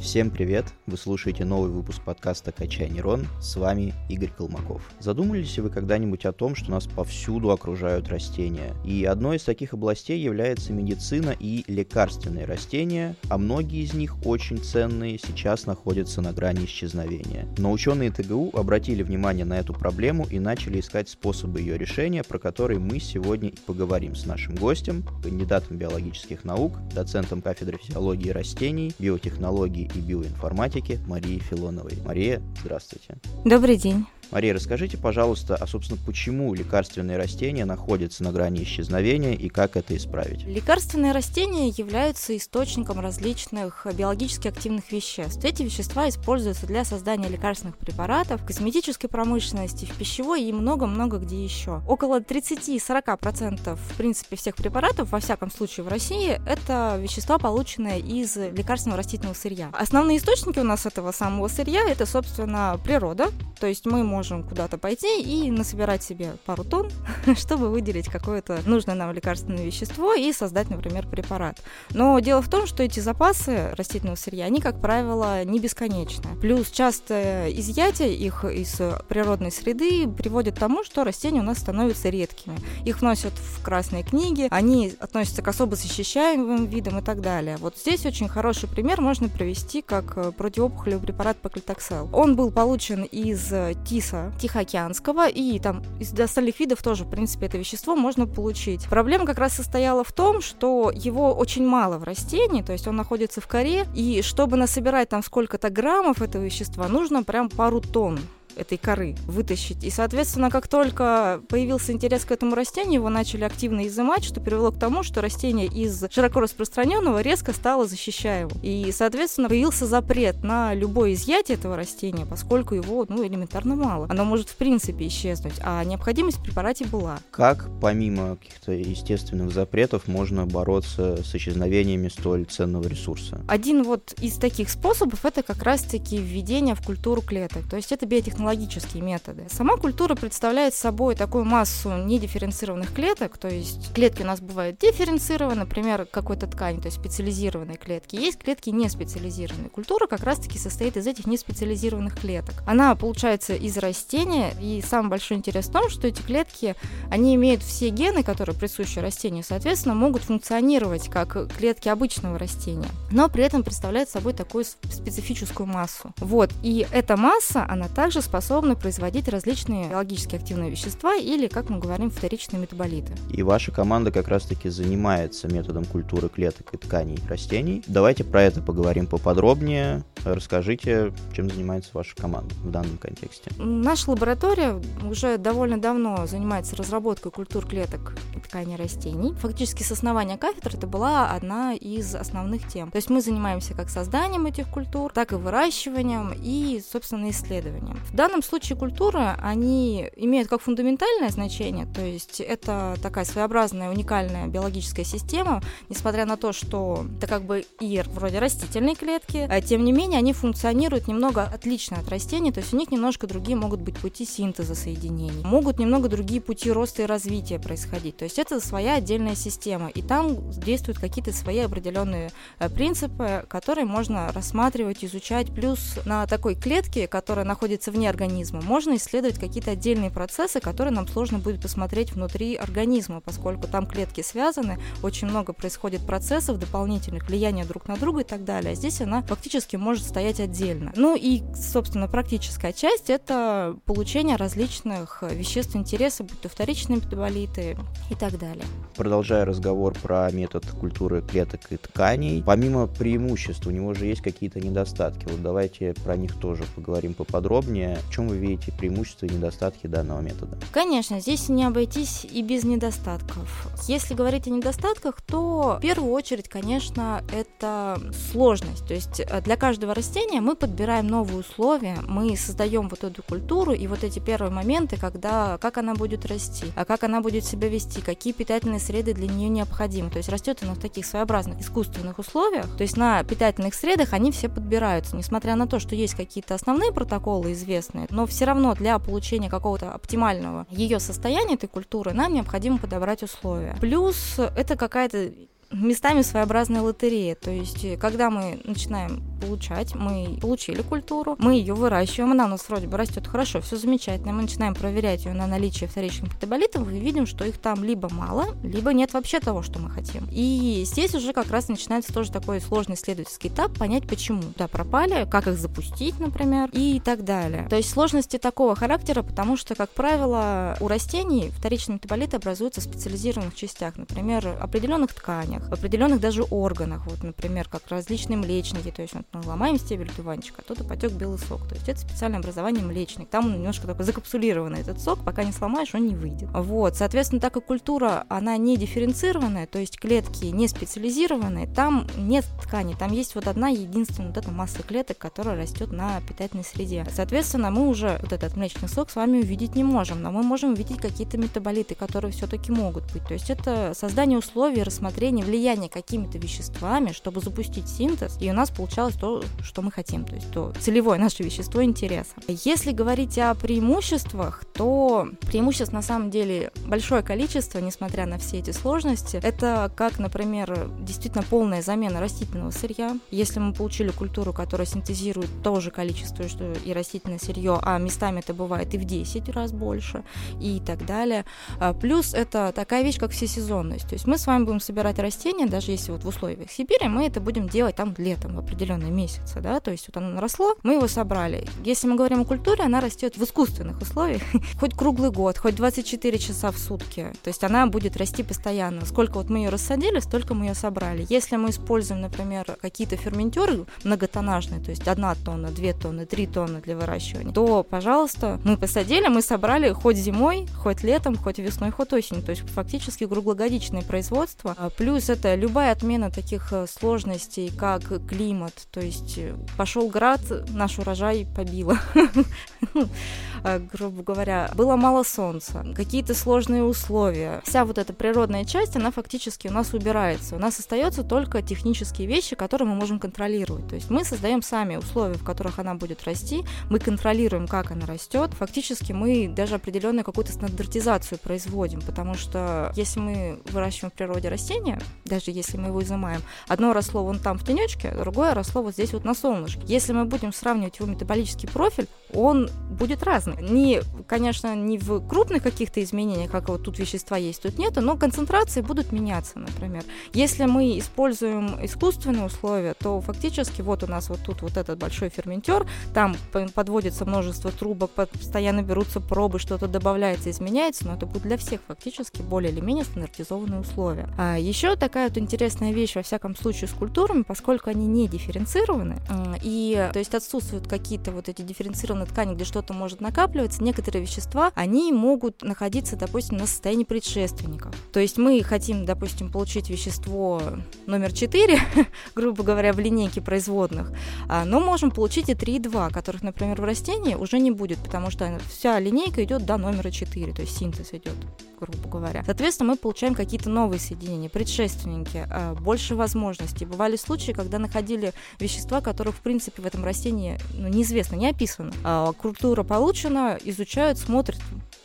Всем привет! Вы слушаете новый выпуск подкаста «Качай нейрон». С вами Игорь Колмаков. Задумались ли вы когда-нибудь о том, что нас повсюду окружают растения? И одной из таких областей является медицина и лекарственные растения, а многие из них очень ценные сейчас находятся на грани исчезновения. Но ученые ТГУ обратили внимание на эту проблему и начали искать способы ее решения, про которые мы сегодня и поговорим с нашим гостем, кандидатом биологических наук, доцентом кафедры физиологии растений, биотехнологии и биоинформатики Марии Филоновой. Мария, здравствуйте. Добрый день. Мария, расскажите, пожалуйста, а, собственно, почему лекарственные растения находятся на грани исчезновения и как это исправить? Лекарственные растения являются источником различных биологически активных веществ. Эти вещества используются для создания лекарственных препаратов в косметической промышленности, в пищевой и много-много где еще. Около 30-40% в принципе всех препаратов, во всяком случае в России, это вещества, полученные из лекарственного растительного сырья. Основные источники у нас этого самого сырья это, собственно, природа, то есть мы можем можем куда-то пойти и насобирать себе пару тонн, чтобы выделить какое-то нужное нам лекарственное вещество и создать, например, препарат. Но дело в том, что эти запасы растительного сырья, они, как правило, не бесконечны. Плюс часто изъятие их из природной среды приводит к тому, что растения у нас становятся редкими. Их вносят в красные книги, они относятся к особо защищаемым видам и так далее. Вот здесь очень хороший пример можно провести как противоопухолевый препарат Паклитоксел. Он был получен из ТИС риса тихоокеанского, и там из остальных видов тоже, в принципе, это вещество можно получить. Проблема как раз состояла в том, что его очень мало в растении, то есть он находится в коре, и чтобы насобирать там сколько-то граммов этого вещества, нужно прям пару тонн этой коры вытащить. И, соответственно, как только появился интерес к этому растению, его начали активно изымать, что привело к тому, что растение из широко распространенного резко стало защищаемым. И, соответственно, появился запрет на любое изъятие этого растения, поскольку его, ну, элементарно мало. Оно может, в принципе, исчезнуть, а необходимость в препарате была. Как, помимо каких-то естественных запретов, можно бороться с исчезновениями столь ценного ресурса? Один вот из таких способов это как раз-таки введение в культуру клеток. То есть это биотехнология технологические методы. Сама культура представляет собой такую массу недифференцированных клеток, то есть клетки у нас бывают дифференцированы, например, какой-то ткани, то есть специализированные клетки. Есть клетки не специализированные. Культура как раз-таки состоит из этих неспециализированных клеток. Она получается из растения, и самый большой интерес в том, что эти клетки, они имеют все гены, которые присущи растению, соответственно, могут функционировать как клетки обычного растения, но при этом представляют собой такую специфическую массу. Вот, и эта масса, она также способны производить различные биологически активные вещества или, как мы говорим, вторичные метаболиты. И ваша команда как раз-таки занимается методом культуры клеток и тканей растений. Давайте про это поговорим поподробнее. Расскажите, чем занимается ваша команда в данном контексте. Наша лаборатория уже довольно давно занимается разработкой культур клеток и тканей растений. Фактически с основания кафедры это была одна из основных тем. То есть мы занимаемся как созданием этих культур, так и выращиванием и, собственно, исследованием. В данном случае культуры, они имеют как фундаментальное значение, то есть это такая своеобразная уникальная биологическая система, несмотря на то, что это как бы и вроде растительные клетки, а тем не менее они функционируют немного отлично от растений, то есть у них немножко другие могут быть пути синтеза соединений, могут немного другие пути роста и развития происходить, то есть это своя отдельная система, и там действуют какие-то свои определенные э, принципы, которые можно рассматривать, изучать, плюс на такой клетке, которая находится вне организма. Можно исследовать какие-то отдельные процессы, которые нам сложно будет посмотреть внутри организма, поскольку там клетки связаны, очень много происходит процессов дополнительных, влияния друг на друга и так далее. А здесь она фактически может стоять отдельно. Ну и, собственно, практическая часть — это получение различных веществ интереса, будь то вторичные метаболиты и так далее. Продолжая разговор про метод культуры клеток и тканей, помимо преимуществ, у него же есть какие-то недостатки. Вот давайте про них тоже поговорим поподробнее. В чем вы видите преимущества и недостатки данного метода? Конечно, здесь не обойтись и без недостатков. Если говорить о недостатках, то в первую очередь, конечно, это сложность. То есть э, для каждого растения мы подбираем новые условия, мы создаем вот эту культуру и вот эти первые моменты, когда как она будет расти, а как она будет себя вести, какие питательные среды для нее необходимы. То есть растет она в таких своеобразных искусственных условиях. То есть на питательных средах они все подбираются, несмотря на то, что есть какие-то основные протоколы известные, интересные. Но все равно для получения какого-то оптимального ее состояния этой культуры нам необходимо подобрать условия. Плюс это какая-то местами своеобразная лотерея. То есть, э, когда мы начинаем получать, мы получили культуру, мы ее выращиваем, она у нас вроде бы растет хорошо, все замечательно, мы начинаем проверять ее на наличие вторичных метаболитов, и видим, что их там либо мало, либо нет вообще того, что мы хотим. И здесь уже как раз начинается тоже такой сложный исследовательский этап, понять, почему да, пропали, как их запустить, например, и так далее. То есть сложности такого характера, потому что, как правило, у растений вторичные метаболиты образуются в специализированных частях, например, определенных тканях, в определенных даже органах, вот, например, как различные млечники, то есть вот, мы ломаем стебель дуванчика, оттуда потек белый сок. То есть это специальное образование млечник. Там немножко такой закапсулированный этот сок, пока не сломаешь, он не выйдет. Вот, соответственно, так как культура, она не дифференцированная, то есть клетки не специализированные, там нет ткани, там есть вот одна единственная вот эта масса клеток, которая растет на питательной среде. Соответственно, мы уже вот этот млечный сок с вами увидеть не можем, но мы можем увидеть какие-то метаболиты, которые все-таки могут быть. То есть это создание условий, рассмотрение, влияние какими-то веществами, чтобы запустить синтез, и у нас получалось то, что мы хотим, то есть то целевое наше вещество интереса. Если говорить о преимуществах, то преимуществ на самом деле большое количество, несмотря на все эти сложности. Это как, например, действительно полная замена растительного сырья. Если мы получили культуру, которая синтезирует то же количество, что и растительное сырье, а местами это бывает и в 10 раз больше, и так далее. А плюс это такая вещь, как всесезонность. То есть мы с вами будем собирать растения, даже если вот в условиях Сибири, мы это будем делать там летом, в определенные месяцы, да, то есть вот оно наросло, мы его собрали. Если мы говорим о культуре, она растет в искусственных условиях, хоть круглый год, хоть 24 часа в сутки, то есть она будет расти постоянно. Сколько вот мы ее рассадили, столько мы ее собрали. Если мы используем, например, какие-то ферментеры многотоннажные, то есть одна тонна, две тонны, три тонны для выращивания, то, пожалуйста, мы посадили, мы собрали хоть зимой, хоть летом, хоть весной, хоть осенью, то есть фактически круглогодичное производство. А плюс это любая отмена таких э, сложностей, как климат, то есть э, пошел град, наш урожай побило. Э, грубо говоря, было мало солнца, какие-то сложные условия. Вся вот эта природная часть, она фактически у нас убирается. У нас остается только технические вещи, которые мы можем контролировать. То есть мы создаем сами условия, в которых она будет расти, мы контролируем, как она растет. Фактически мы даже определенную какую-то стандартизацию производим, потому что если мы выращиваем в природе растения, даже если мы его изымаем, одно росло вон там в тенечке, другое росло вот здесь вот на солнышке. Если мы будем сравнивать его метаболический профиль, он будет разный. Не, конечно, не в крупных каких-то изменениях, как вот тут вещества есть, тут нету, но концентрации будут меняться, например. Если мы используем искусственные условия, то фактически вот у нас вот тут вот этот большой ферментер, там подводится множество трубок, постоянно берутся пробы, что-то добавляется, изменяется, но это будет для всех фактически более или менее стандартизованные условия. А еще такая вот интересная вещь, во всяком случае, с культурами, поскольку они не дифференцированы, и то есть отсутствуют какие-то вот эти дифференцированные ткани, где что-то может накапливаться, некоторые вещества, они могут находиться, допустим, на состоянии предшественников. То есть мы хотим, допустим, получить вещество номер 4, грубо говоря, в линейке производных, а, но можем получить и 3 и 2, которых, например, в растении уже не будет, потому что вся линейка идет до номера 4, то есть синтез идет грубо говоря. Соответственно, мы получаем какие-то новые соединения, предшественники, а, больше возможностей. Бывали случаи, когда находили вещества, которых, в принципе, в этом растении ну, неизвестно, не описано. А культура получена, изучают, смотрят,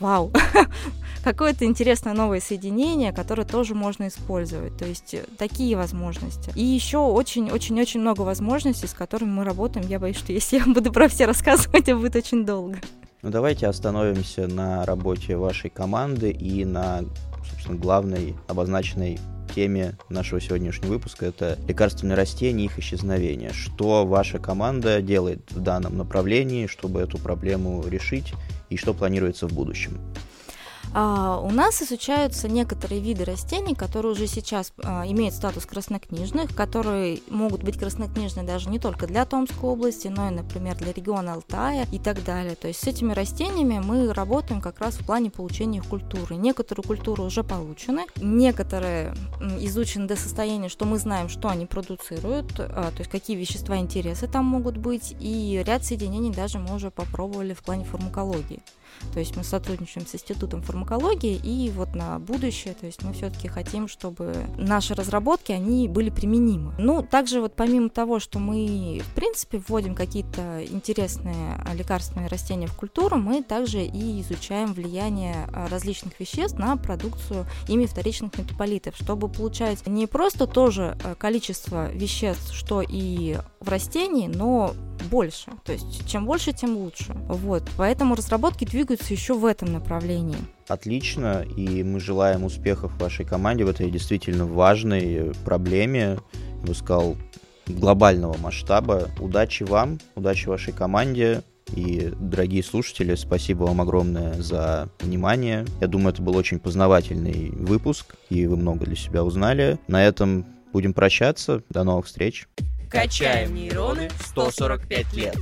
вау, какое-то интересное новое соединение, которое тоже можно использовать. То есть э, такие возможности. И еще очень-очень-очень много возможностей, с которыми мы работаем. Я боюсь, что если я буду про все рассказывать, это будет очень долго. Ну давайте остановимся на работе вашей команды и на, собственно, главной обозначенной теме нашего сегодняшнего выпуска. Это лекарственные растения и их исчезновение. Что ваша команда делает в данном направлении, чтобы эту проблему решить, и что планируется в будущем? А, у нас изучаются некоторые виды растений, которые уже сейчас а, имеют статус краснокнижных, которые могут быть краснокнижны даже не только для Томской области, но и, например, для региона Алтая и так далее. То есть с этими растениями мы работаем как раз в плане получения культуры. Некоторые культуры уже получены, некоторые изучены до состояния, что мы знаем, что они продуцируют, а, то есть какие вещества интересы там могут быть, и ряд соединений даже мы уже попробовали в плане фармакологии. То есть мы сотрудничаем с Институтом фармакологии фармакологии, и вот на будущее, то есть мы все-таки хотим, чтобы наши разработки, они были применимы. Ну, также вот помимо того, что мы, в принципе, вводим какие-то интересные лекарственные растения в культуру, мы также и изучаем влияние а, различных веществ на продукцию ими вторичных метаболитов, чтобы получать не просто то же а, количество веществ, что и в растении, но больше. То есть чем больше, тем лучше. Вот. Поэтому разработки двигаются еще в этом направлении. Отлично, и мы желаем успехов вашей команде в этой действительно важной проблеме, я бы сказал, глобального масштаба. Удачи вам, удачи вашей команде. И, дорогие слушатели, спасибо вам огромное за внимание. Я думаю, это был очень познавательный выпуск, и вы много для себя узнали. На этом будем прощаться. До новых встреч. Качаем нейроны 145 лет.